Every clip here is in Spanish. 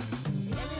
Every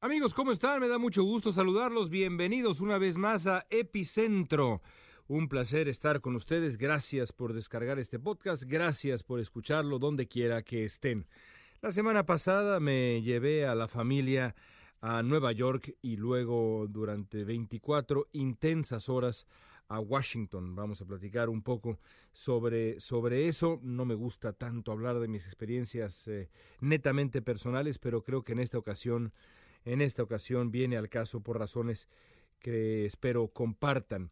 Amigos, ¿cómo están? Me da mucho gusto saludarlos. Bienvenidos una vez más a Epicentro. Un placer estar con ustedes. Gracias por descargar este podcast. Gracias por escucharlo donde quiera que estén. La semana pasada me llevé a la familia a Nueva York y luego durante 24 intensas horas a Washington. Vamos a platicar un poco sobre, sobre eso. No me gusta tanto hablar de mis experiencias eh, netamente personales, pero creo que en esta ocasión, en esta ocasión viene al caso por razones que espero compartan.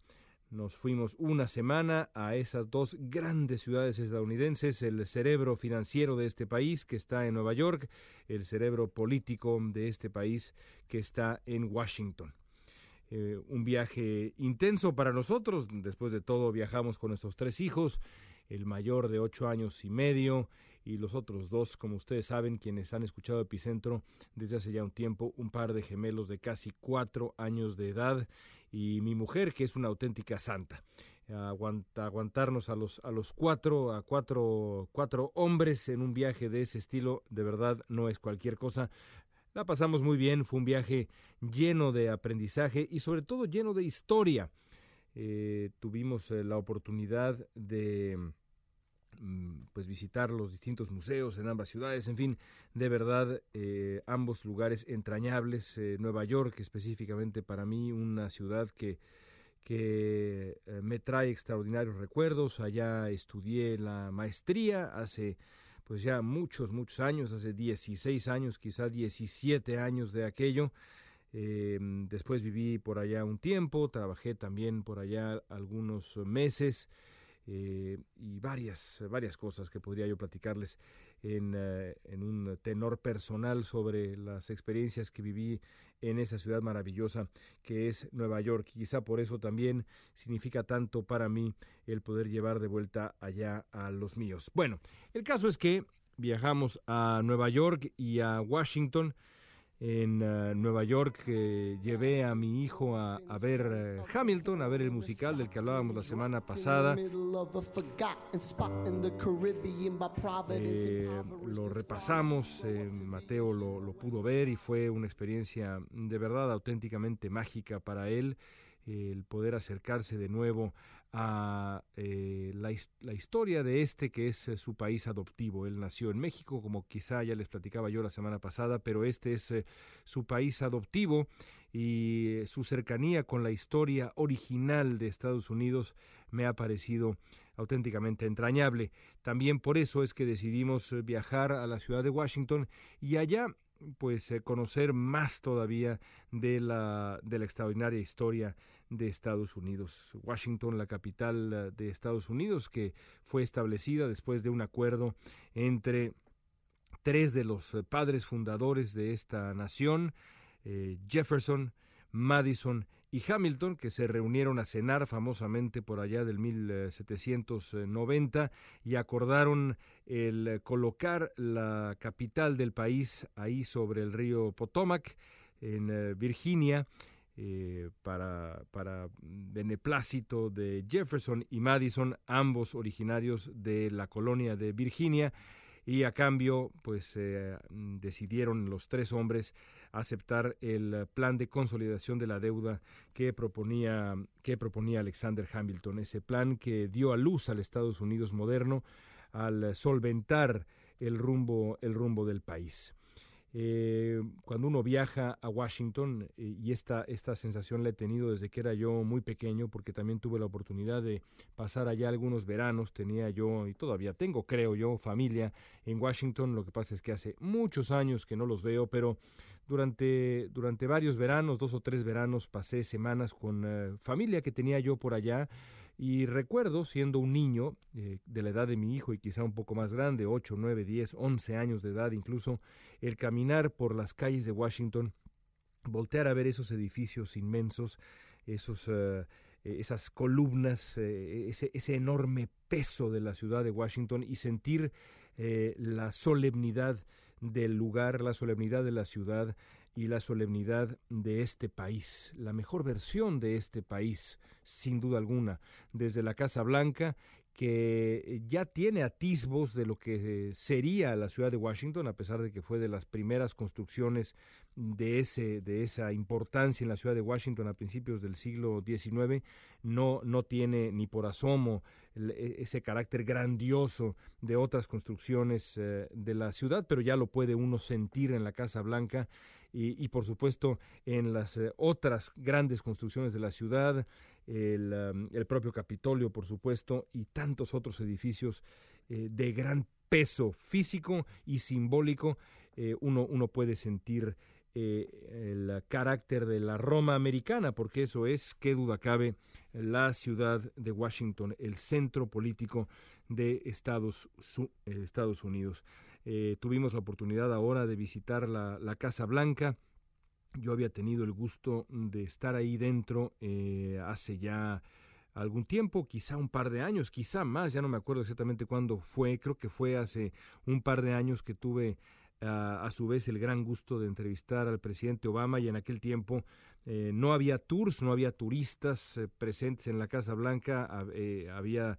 Nos fuimos una semana a esas dos grandes ciudades estadounidenses, el cerebro financiero de este país que está en Nueva York, el cerebro político de este país que está en Washington. Eh, un viaje intenso para nosotros. Después de todo, viajamos con nuestros tres hijos, el mayor de ocho años y medio y los otros dos, como ustedes saben, quienes han escuchado Epicentro desde hace ya un tiempo, un par de gemelos de casi cuatro años de edad y mi mujer, que es una auténtica santa. aguantarnos a los, a los cuatro, a cuatro, cuatro hombres en un viaje de ese estilo, de verdad no es cualquier cosa. La pasamos muy bien, fue un viaje lleno de aprendizaje y sobre todo lleno de historia. Eh, tuvimos eh, la oportunidad de mm, pues visitar los distintos museos en ambas ciudades, en fin, de verdad eh, ambos lugares entrañables, Nueva York específicamente para mí una ciudad que que me trae extraordinarios recuerdos. Allá estudié la maestría hace pues ya muchos, muchos años, hace 16 años, quizá 17 años de aquello. Em, después viví por allá un tiempo, trabajé también por allá algunos meses. Eh, y varias, varias cosas que podría yo platicarles en, eh, en, un tenor personal sobre las experiencias que viví en esa ciudad maravillosa que es Nueva York. Quizá por eso también significa tanto para mí el poder llevar de vuelta allá a los míos. Bueno, el caso es que viajamos a Nueva York y a Washington en uh, Nueva York eh, llevé a mi hijo a, a ver eh, Hamilton, a ver el musical del que hablábamos la semana pasada. Eh, lo repasamos, Mateo lo, lo pudo ver y fue una experiencia de verdad auténticamente mágica para él el poder acercarse de nuevo a eh, la, la, historia de este que es eh, su país adoptivo. Él nació en México, como quizá ya les platicaba yo la semana pasada, pero este es eh, su país adoptivo y su cercanía con la historia original de Estados Unidos me ha parecido auténticamente entrañable. También por eso es que decidimos viajar a la ciudad de Washington y allá pues eh, conocer más todavía de la, de la extraordinaria historia de Estados Unidos. Washington, la capital eh, de Estados Unidos, que fue establecida después de un acuerdo entre tres de los eh, padres fundadores de esta nación, Jefferson, Madison y Hamilton, que se reunieron a cenar famosamente por allá del 1790 y acordaron el colocar la capital del país ahí sobre el río Potomac, en eh, Virginia, eh, para, para beneplácito de Jefferson y Madison, ambos originarios de la colonia de Virginia y a cambio pues eh, decidieron los tres hombres aceptar el plan de consolidación de la deuda que proponía que proponía Alexander Hamilton. Ese plan que dio a luz al Estados Unidos moderno al solventar el rumbo el rumbo del país eh, cuando uno viaja a Washington, eh, y esta, esta sensación la he tenido desde que era yo muy pequeño, porque también tuve la oportunidad de pasar allá algunos veranos, tenía yo, y todavía tengo, creo yo, familia en Washington, lo que pasa es que hace muchos años que no los veo, pero durante, durante varios veranos, dos o tres veranos, pasé semanas con eh, familia que tenía yo por allá, y recuerdo, siendo un niño eh, de la edad de mi hijo y quizá un poco más grande, 8, 9, 10, 11 años de edad incluso, el caminar por las calles de Washington, voltear a ver esos edificios inmensos, esos, eh, esas columnas, eh, ese, ese, enorme peso de la ciudad de Washington y sentir la solemnidad del lugar, la solemnidad de la ciudad, y la solemnidad de este país, la mejor versión de este país, sin duda alguna, desde la Casa Blanca que ya tiene atisbos de lo que sería la ciudad de Washington, a pesar de que fue de las primeras construcciones de, ese, de esa importancia en la ciudad de Washington a principios del siglo XIX, no, no tiene ni por asomo e, ese carácter grandioso de otras construcciones eh, de la ciudad, pero ya lo puede uno sentir en la Casa Blanca y, por supuesto en las eh, otras grandes construcciones de la ciudad, el, el, propio Capitolio, por supuesto, y tantos otros edificios eh, de gran peso físico y simbólico, eh, uno, uno puede sentir el carácter de la Roma americana, porque eso es, qué duda cabe, la ciudad de Washington, el centro político de Estados Unidos. Eh, tuvimos la oportunidad ahora de visitar la, Casa Blanca. Yo había tenido el gusto de estar ahí dentro eh, hace ya algún tiempo, quizá un par de años, quizá más, ya no me acuerdo exactamente cuándo fue, creo que fue hace un par de años que tuve a su vez el gran gusto de entrevistar al presidente Obama y en aquel tiempo eh, no había tours, no había turistas presentes en la Casa Blanca, había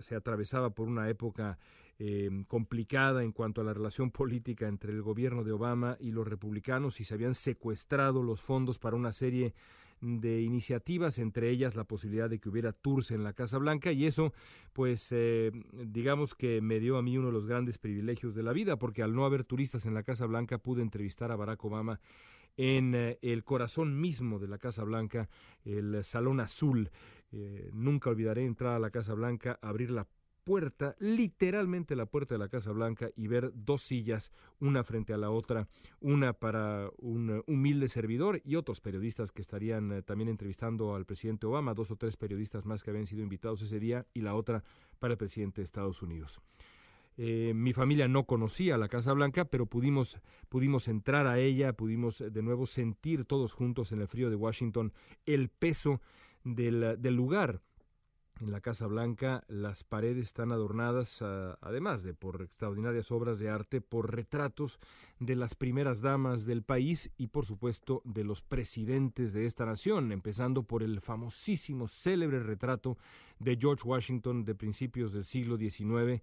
se atravesaba por una época eh, complicada en cuanto a la relación política entre el gobierno de Obama y los republicanos y se habían secuestrado los fondos para una serie de iniciativas, entre ellas la posibilidad de que hubiera tours en la Casa Blanca y eso, pues, eh, digamos que me dio a mí uno de los grandes privilegios de la vida, porque al no haber turistas en la Casa Blanca pude entrevistar a Barack Obama en eh, el corazón mismo de la Casa Blanca, el Salón Azul. nunca olvidaré entrar a la Casa Blanca, abrir la puerta, literalmente la puerta de la Casa Blanca y ver dos sillas, una frente a la otra, una para un humilde servidor y otros periodistas que estarían eh, también entrevistando al presidente Obama, dos o tres periodistas más que habían sido invitados ese día y la otra para el presidente de Estados Unidos. Eh, mi familia no conocía la Casa Blanca, pero pudimos, pudimos entrar a ella, pudimos eh, de nuevo sentir todos juntos en el frío de Washington el peso del, del lugar en la Casa Blanca las paredes están adornadas, ah, además de por extraordinarias obras de arte, por retratos de las primeras damas del país y por supuesto de los presidentes de esta nación, empezando por el famosísimo, célebre retrato de George Washington de principios del siglo XIX,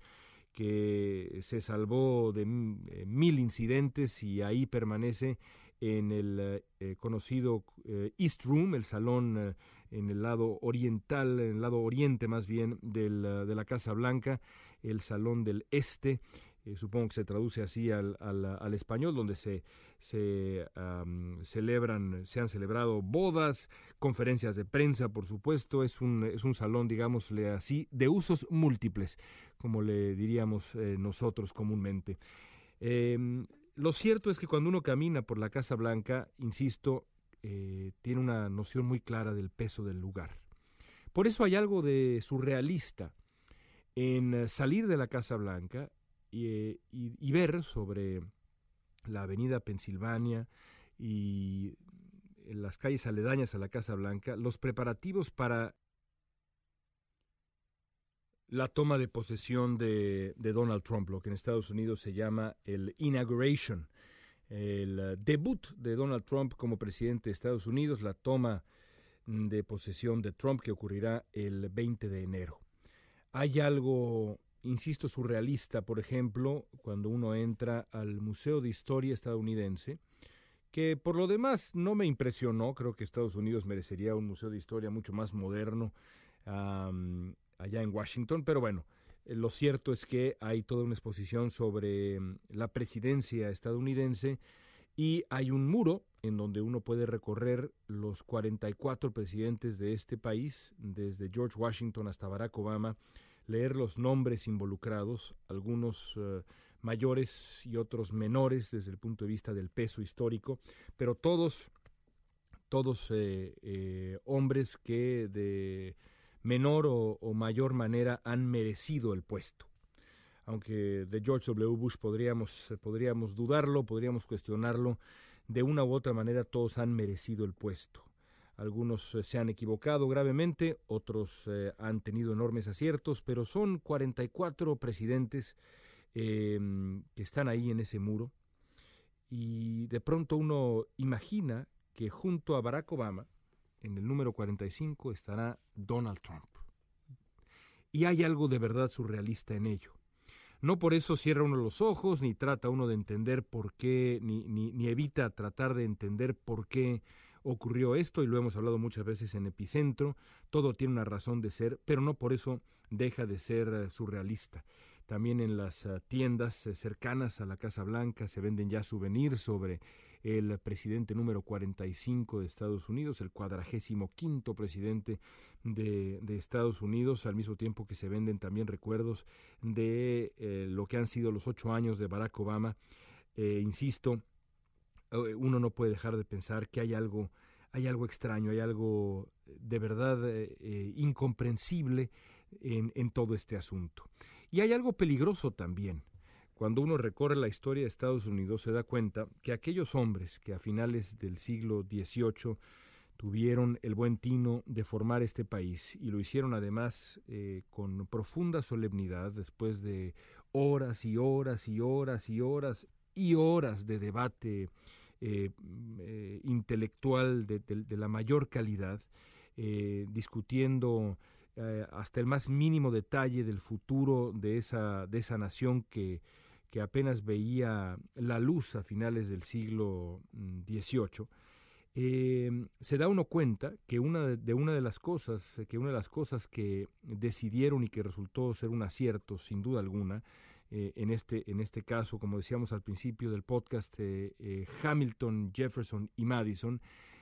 que se salvó de eh, mil incidentes y ahí permanece en el eh, conocido eh, East Room, el salón en el lado oriental, en el lado oriente más bien del, de la Casa Blanca, el Salón del Este, eh, supongo que se traduce así al, al, español, donde se, se celebran, se han celebrado bodas, conferencias de prensa, por supuesto, es un, es un salón, digámosle así, de usos múltiples, como le diríamos eh, nosotros comúnmente. Em, lo cierto es que cuando uno camina por la Casa Blanca, insisto, eh, tiene una noción muy clara del peso del lugar. Por eso hay algo de surrealista en eh, salir de la Casa Blanca y, ver sobre la avenida Pensilvania y las calles aledañas a la Casa Blanca los preparativos para la toma de posesión de, Donald Trump, lo que en Estados Unidos se llama el inauguration, el debut de Donald Trump como presidente de Estados Unidos, la toma de posesión de Trump que ocurrirá el 20 de enero. Hay algo, insisto, surrealista, por ejemplo, cuando uno entra al Museo de Historia estadounidense, que por lo demás no me impresionó, creo que Estados Unidos merecería un museo de historia mucho más moderno, allá en Washington, pero bueno, eh, lo cierto es que hay toda una exposición sobre mm, la presidencia estadounidense y hay un muro en donde uno puede recorrer los 44 presidentes de este país, desde George Washington hasta Barack Obama, leer los nombres involucrados, algunos eh, mayores y otros menores desde el punto de vista del peso histórico, pero todos, todos eh, hombres que de menor o, mayor manera han merecido el puesto. Aunque de George W. Bush podríamos, podríamos dudarlo, podríamos cuestionarlo, de una u otra manera todos han merecido el puesto. Algunos eh, se han equivocado gravemente, otros eh, han tenido enormes aciertos, pero son 44 presidentes em, que están ahí en ese muro. Y de pronto uno imagina que junto a Barack Obama, en el número 45 estará Donald Trump. Y hay algo de verdad surrealista en ello. No por eso cierra uno los ojos, ni trata uno de entender por qué, ni, ni, evita tratar de entender por qué ocurrió esto, y lo hemos hablado muchas veces en Epicentro, todo tiene una razón de ser, pero no por eso deja de ser eh, surrealista. También en las eh, tiendas eh, cercanas a la Casa Blanca se venden ya souvenirs sobre el presidente número 45 de Estados Unidos, el cuadragésimo quinto presidente de, Estados Unidos, al mismo tiempo que se venden también recuerdos de eh, lo que han sido los ocho años de Barack Obama. Eh, insisto, uno no puede dejar de pensar que hay algo, hay algo extraño, hay algo de verdad incomprensible en, en todo este asunto. Y hay algo peligroso también. Cuando uno recorre la historia de Estados Unidos se da cuenta que aquellos hombres que a finales del siglo XVIII tuvieron el buen tino de formar este país y lo hicieron además eh, con profunda solemnidad después de horas y horas y horas y horas y horas de debate eh, eh, intelectual de, la mayor calidad, discutiendo hasta el más mínimo detalle del futuro de esa, de esa nación que que apenas veía la luz a finales del siglo XVIII, mm, eh, se da uno cuenta que una de, una de las cosas, que una de las cosas que decidieron y que resultó ser un acierto, sin duda alguna, eh, en, este, en este caso, como decíamos al principio del podcast, eh, Hamilton, Jefferson y Madison,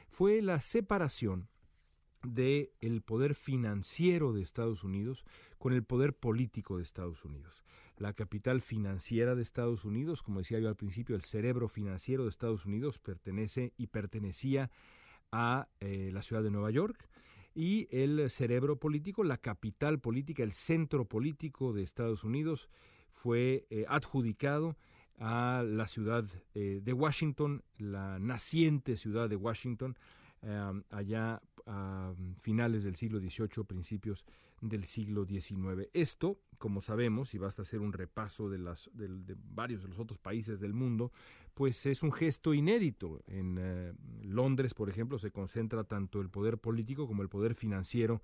fue la separación del el poder financiero de Estados Unidos con el poder político de Estados Unidos. La capital financiera de Estados Unidos, como decía yo al principio, el cerebro financiero de Estados Unidos pertenece y pertenecía a eh, la ciudad de Nueva York y el cerebro político, la capital política, el centro político de Estados Unidos fue eh, adjudicado a la ciudad eh, de Washington, la naciente ciudad de Washington, allá a finales del siglo XVIII, principios del siglo XIX. Esto, como sabemos, y basta hacer un repaso de, las, de, varios de los otros países del mundo, pues es un gesto inédito. En eh, Londres, por ejemplo, se concentra tanto el poder político como el poder financiero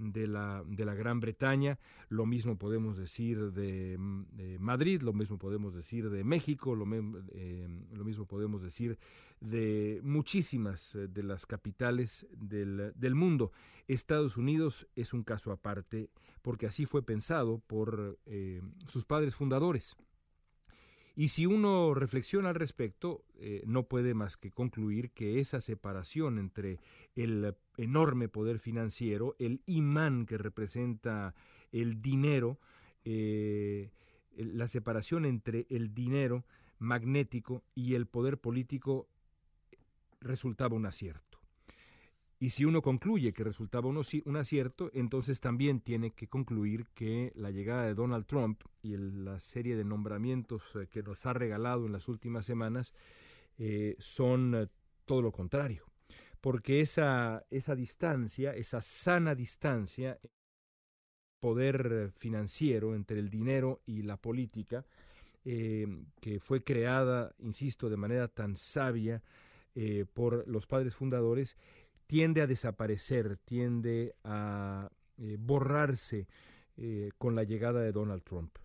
de la, de la Gran Bretaña, lo mismo podemos decir de, Madrid, lo mismo podemos decir de México, lo, eh, lo, mismo podemos decir de muchísimas eh, de las capitales del, del, mundo. Estados Unidos es un caso aparte porque así fue pensado por eh, sus padres fundadores. Y si uno reflexiona al respecto, eh, no puede más que concluir que esa separación entre el enorme poder financiero, el imán que representa el dinero, eh, la separación entre el dinero magnético y el poder político resultaba un acierto. Y si uno concluye que resultaba un, acierto, entonces también tiene que concluir que la llegada de Donald Trump y la serie de nombramientos eh, que nos ha regalado en las últimas semanas eh, son eh, todo lo contrario. porque esa, esa distancia, esa sana distancia, poder financiero entre el dinero y la política, que fue creada, insisto, de manera tan sabia por los padres fundadores, tiende a desaparecer, tiende a eh, borrarse con la llegada de Donald Trump.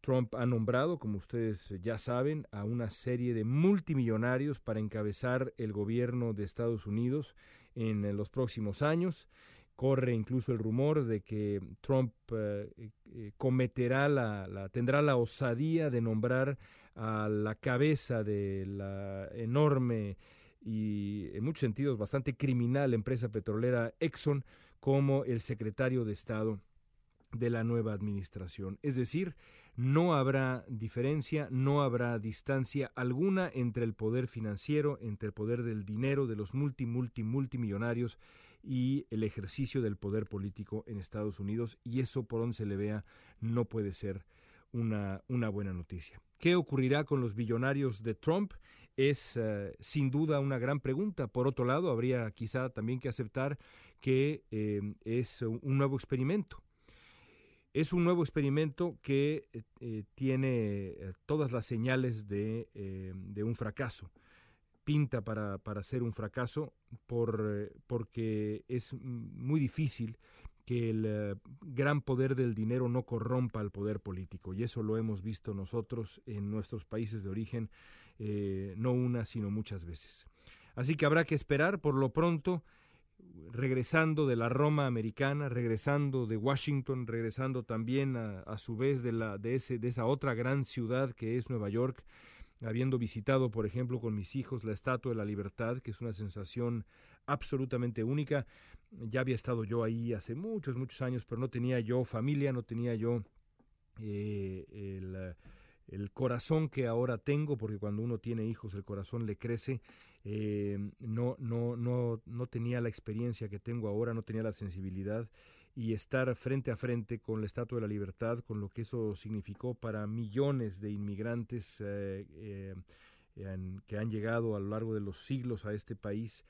Trump ha nombrado, como ustedes ya saben, a una serie de multimillonarios para encabezar el gobierno de Estados Unidos en los próximos años. Corre incluso el rumor de que Trump eh, eh, cometerá la, tendrá la osadía de nombrar a la cabeza de la enorme y en muchos sentidos bastante criminal empresa petrolera Exxon como el secretario de Estado de la nueva administración. Es decir, no habrá diferencia, no habrá distancia alguna entre el poder financiero, entre el poder del dinero de los multi, multi, multimillonarios y el ejercicio del poder político en Estados Unidos y eso por donde se le vea no puede ser una, una buena noticia. ¿Qué ocurrirá con los billonarios de Trump? Es eh, sin duda una gran pregunta. Por otro lado, habría quizá también que aceptar que eh, es un nuevo experimento. Es un nuevo experimento que eh, tiene todas las señales de, de un fracaso pinta para, para ser un fracaso por, porque es muy difícil que el gran poder del dinero no corrompa al poder político. Y eso lo hemos visto nosotros en nuestros países de origen, eh, no una, sino muchas veces. Así que habrá que esperar, por lo pronto, regresando de la Roma americana, regresando de Washington, regresando también a, a su vez de, la, de, ese, de esa otra gran ciudad que es Nueva York, habiendo visitado, por ejemplo, con mis hijos la Estatua de la Libertad, que es una sensación absolutamente única. Ya había estado yo ahí hace muchos, muchos años, pero no tenía yo familia, no tenía yo eh, el, corazón que ahora tengo, porque cuando uno tiene hijos el corazón le crece. Eh, no, no, no, no tenía la experiencia que tengo ahora, no tenía la sensibilidad y estar frente a frente con la Estatua de la Libertad, con lo que eso significó para millones de inmigrantes eh, eh, que han llegado a lo largo de los siglos a este país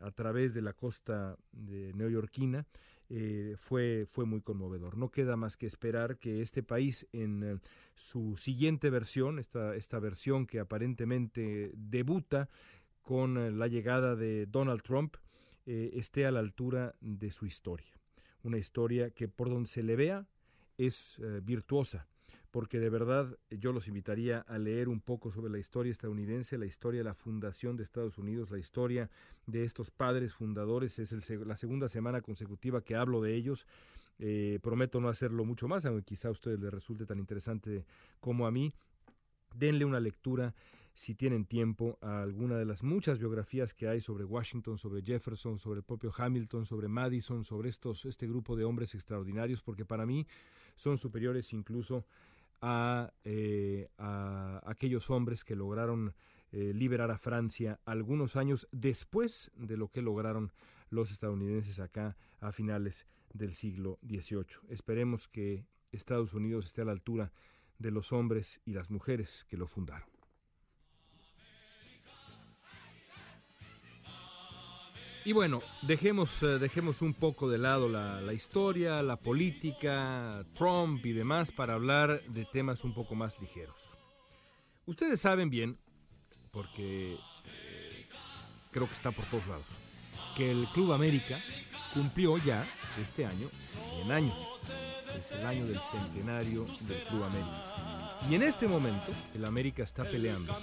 a través de la costa de neoyorquina, eh, fue, fue muy conmovedor. No queda más que esperar que este país en su siguiente versión, esta, esta versión que aparentemente debuta con la llegada de Donald Trump, esté a la altura de su historia una historia que por donde se le vea es eh, virtuosa, porque de verdad yo los invitaría a leer un poco sobre la historia estadounidense, la historia de la fundación de Estados Unidos, la historia de estos padres fundadores. Es la segunda semana consecutiva que hablo de ellos. Eh, prometo no hacerlo mucho más, aunque quizá a ustedes les resulte tan interesante como a mí. Denle una lectura si tienen tiempo, a alguna de las muchas biografías que hay sobre Washington, sobre Jefferson, sobre el propio Hamilton, sobre Madison, sobre estos, este grupo de hombres extraordinarios, porque para mí son superiores incluso a, eh, aquellos hombres que lograron eh, liberar a Francia algunos años después de lo que lograron los estadounidenses acá a finales del siglo XVIII. Esperemos que Estados Unidos esté a la altura de los hombres y las mujeres que lo fundaron. Y bueno, dejemos, eh, dejemos un poco de lado la, historia, la política, Trump y demás para hablar de temas un poco más ligeros. Ustedes saben bien, porque eh, creo que está por todos lados, que el Club América cumplió ya este año 100 años. Es el año del centenario del Club América. Y en este momento el América está peleando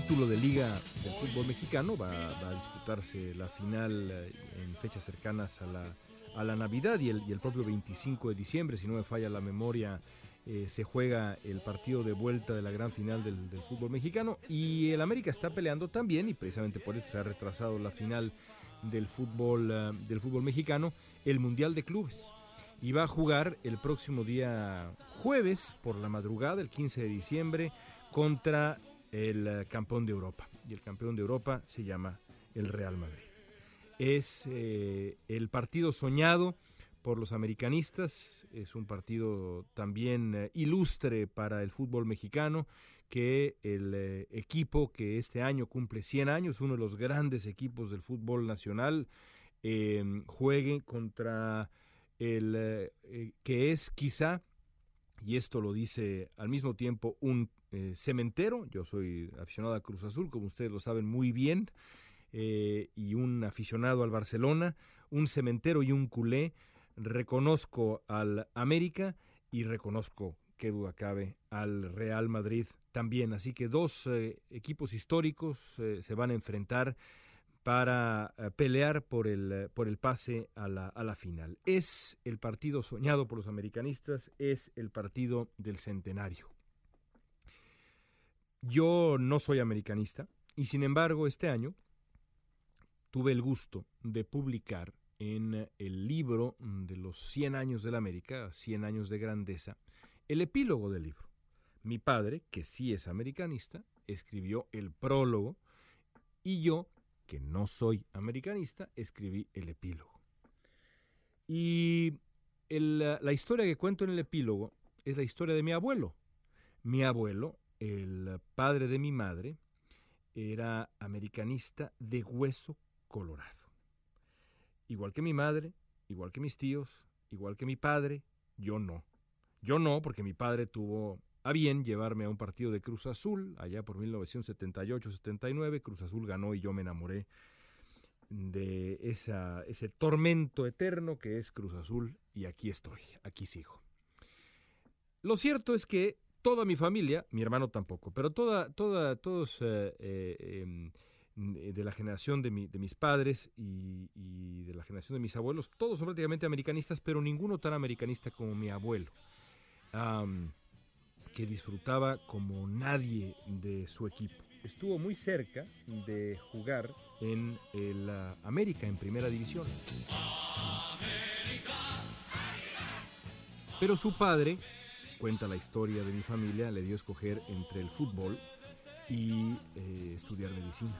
título de liga del fútbol mexicano. Va, a disputarse la final eh, en fechas cercanas a la, a la Navidad y el, el, propio 25 de diciembre, si no me falla la memoria, eh, se juega el partido de vuelta de la gran final del, fútbol mexicano. Y el América está peleando también, y precisamente por eso se ha retrasado la final del fútbol, eh, del fútbol mexicano, el Mundial de Clubes. Y va a jugar el próximo día jueves por la madrugada, el 15 de diciembre, contra el eh, campeón de Europa. Y el campeón de Europa se llama el Real Madrid. Es eh, el partido soñado por los americanistas. Es un partido también eh, ilustre para el fútbol mexicano que el equipo que este año cumple 100 años, uno de los grandes equipos del fútbol nacional, em, juegue contra el que es quizá, y esto lo dice al mismo tiempo un cementero, yo soy aficionado a Cruz Azul, como ustedes lo saben muy bien, y un aficionado al Barcelona, un cementero y un culé, reconozco al América y reconozco, qué duda cabe, al Real Madrid también. Así que dos eh, equipos históricos eh, se van a enfrentar para eh, pelear por el, por el pase a la, a la final. Es el partido soñado por los americanistas, es el partido del centenario. Yo no soy americanista y sin embargo este año tuve el gusto de publicar en el libro de los 100 años de la América, 100 años de grandeza, el epílogo del libro. Mi padre, que sí es americanista, escribió el prólogo y yo, que no soy americanista, escribí el epílogo. Y la historia que cuento en el epílogo es la historia de mi abuelo. Mi abuelo, el padre de mi madre, era americanista de hueso colorado. Igual que mi madre, igual que mis tíos, igual que mi padre, yo no. Yo no, porque mi padre tuvo a bien llevarme a un partido de Cruz Azul, allá por 1978-79. Cruz Azul ganó y yo me enamoré de ese tormento eterno que es Cruz Azul y aquí estoy, aquí sigo. Lo cierto es que toda mi familia, mi hermano tampoco, pero toda, toda, todos eh, eh, em, de la generación de, mis padres y, de la generación de mis abuelos, todos son prácticamente americanistas, pero ninguno tan americanista como mi abuelo, que disfrutaba como nadie de su equipo. Estuvo muy cerca de jugar en el América en primera división. Pero su padre, cuenta la historia de mi familia, le dio escoger entre el fútbol y eh, estudiar medicina.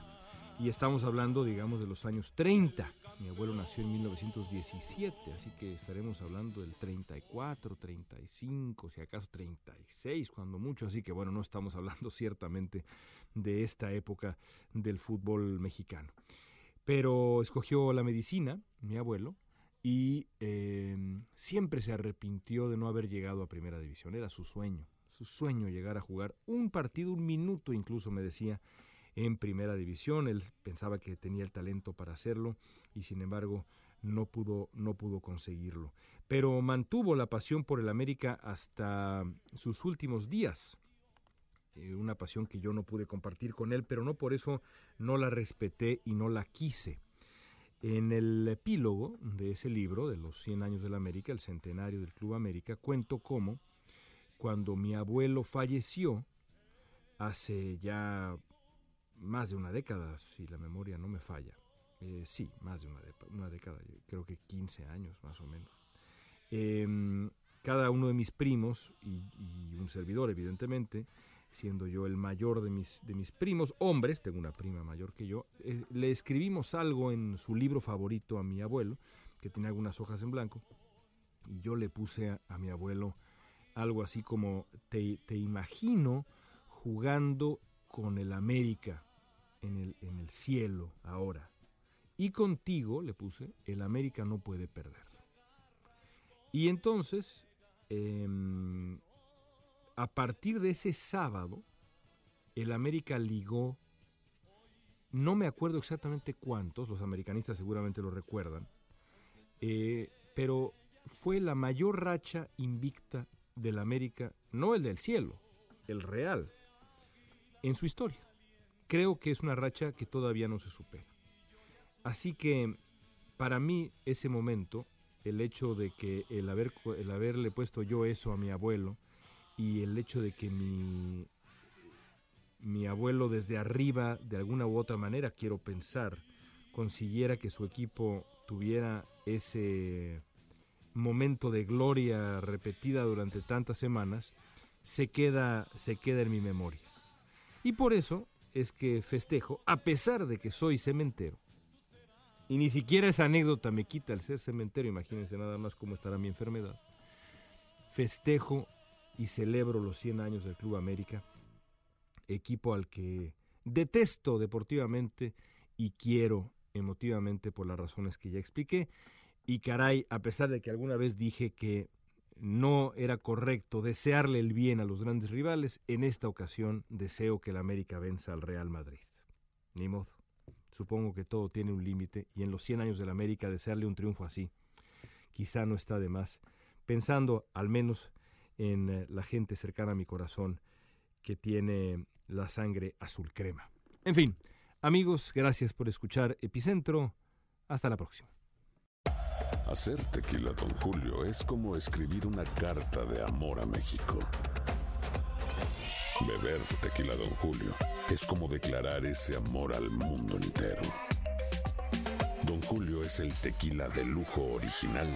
Y estamos hablando, digamos, de los años 30. Mi abuelo nació en 1917, así que estaremos hablando del 34, 35, si acaso 36, cuando mucho. Así que bueno, no estamos hablando ciertamente de esta época del fútbol mexicano. Pero escogió la medicina, mi abuelo, y em, siempre se arrepintió de no haber llegado a primera división. Era su sueño, su sueño llegar a jugar un partido, un minuto incluso, me decía, en primera división. Él pensaba que tenía el talento para hacerlo y sin embargo no pudo, no pudo conseguirlo. Pero mantuvo la pasión por el América hasta sus últimos días. Eh, una pasión que yo no pude compartir con él, pero no por eso no la respeté y no la quise. En el epílogo de ese libro, de los 100 años del América, el centenario del Club América, cuento cómo cuando mi abuelo falleció, hace ya más de una década, si la memoria no me falla. Eh, sí, más de una, década, creo que 15 años más o menos. Em, cada uno de mis primos y, un servidor, evidentemente, siendo yo el mayor de mis, de mis primos, hombres, tengo una prima mayor que yo, eh, le escribimos algo en su libro favorito a mi abuelo, que tiene algunas hojas en blanco, y yo le puse a, mi abuelo algo así como, te, te imagino jugando con el América en el, en el cielo ahora. Y contigo, le puse, el América no puede perder. Y entonces, em, a partir de ese sábado, el América ligó, no me acuerdo exactamente cuántos, los americanistas seguramente lo recuerdan, eh, pero fue la mayor racha invicta del América, no el del cielo, el real, en su historia creo que es una racha que todavía no se supera. Así que para mí ese momento, el hecho de que el, haber, el haberle puesto yo eso a mi abuelo y el hecho de que mi, mi abuelo desde arriba, de alguna u otra manera, quiero pensar, consiguiera que su equipo tuviera ese momento de gloria repetida durante tantas semanas, se queda, se queda en mi memoria. Y por eso es que festejo, a pesar de que soy cementero, y ni siquiera esa anécdota me quita el ser cementerio, imagínense nada más cómo estará mi enfermedad. Festejo y celebro los 100 años del Club América, equipo al que detesto deportivamente y quiero emotivamente por las razones que ya expliqué. Y caray, a pesar de que alguna vez dije que no era correcto desearle el bien a los grandes rivales, en esta ocasión deseo que el América venza al Real Madrid. Ni modo. Supongo que todo tiene un límite y en los 100 años del América desearle un triunfo así quizá no está de más, pensando al menos en eh, la gente cercana a mi corazón que tiene la sangre azul crema. En fin, amigos, gracias por escuchar Epicentro. Hasta la próxima. Hacer tequila, Don Julio, es como escribir una carta de amor a México. Beber tequila, Don Julio, es como declarar ese amor al mundo entero. Don Julio es el tequila de lujo original,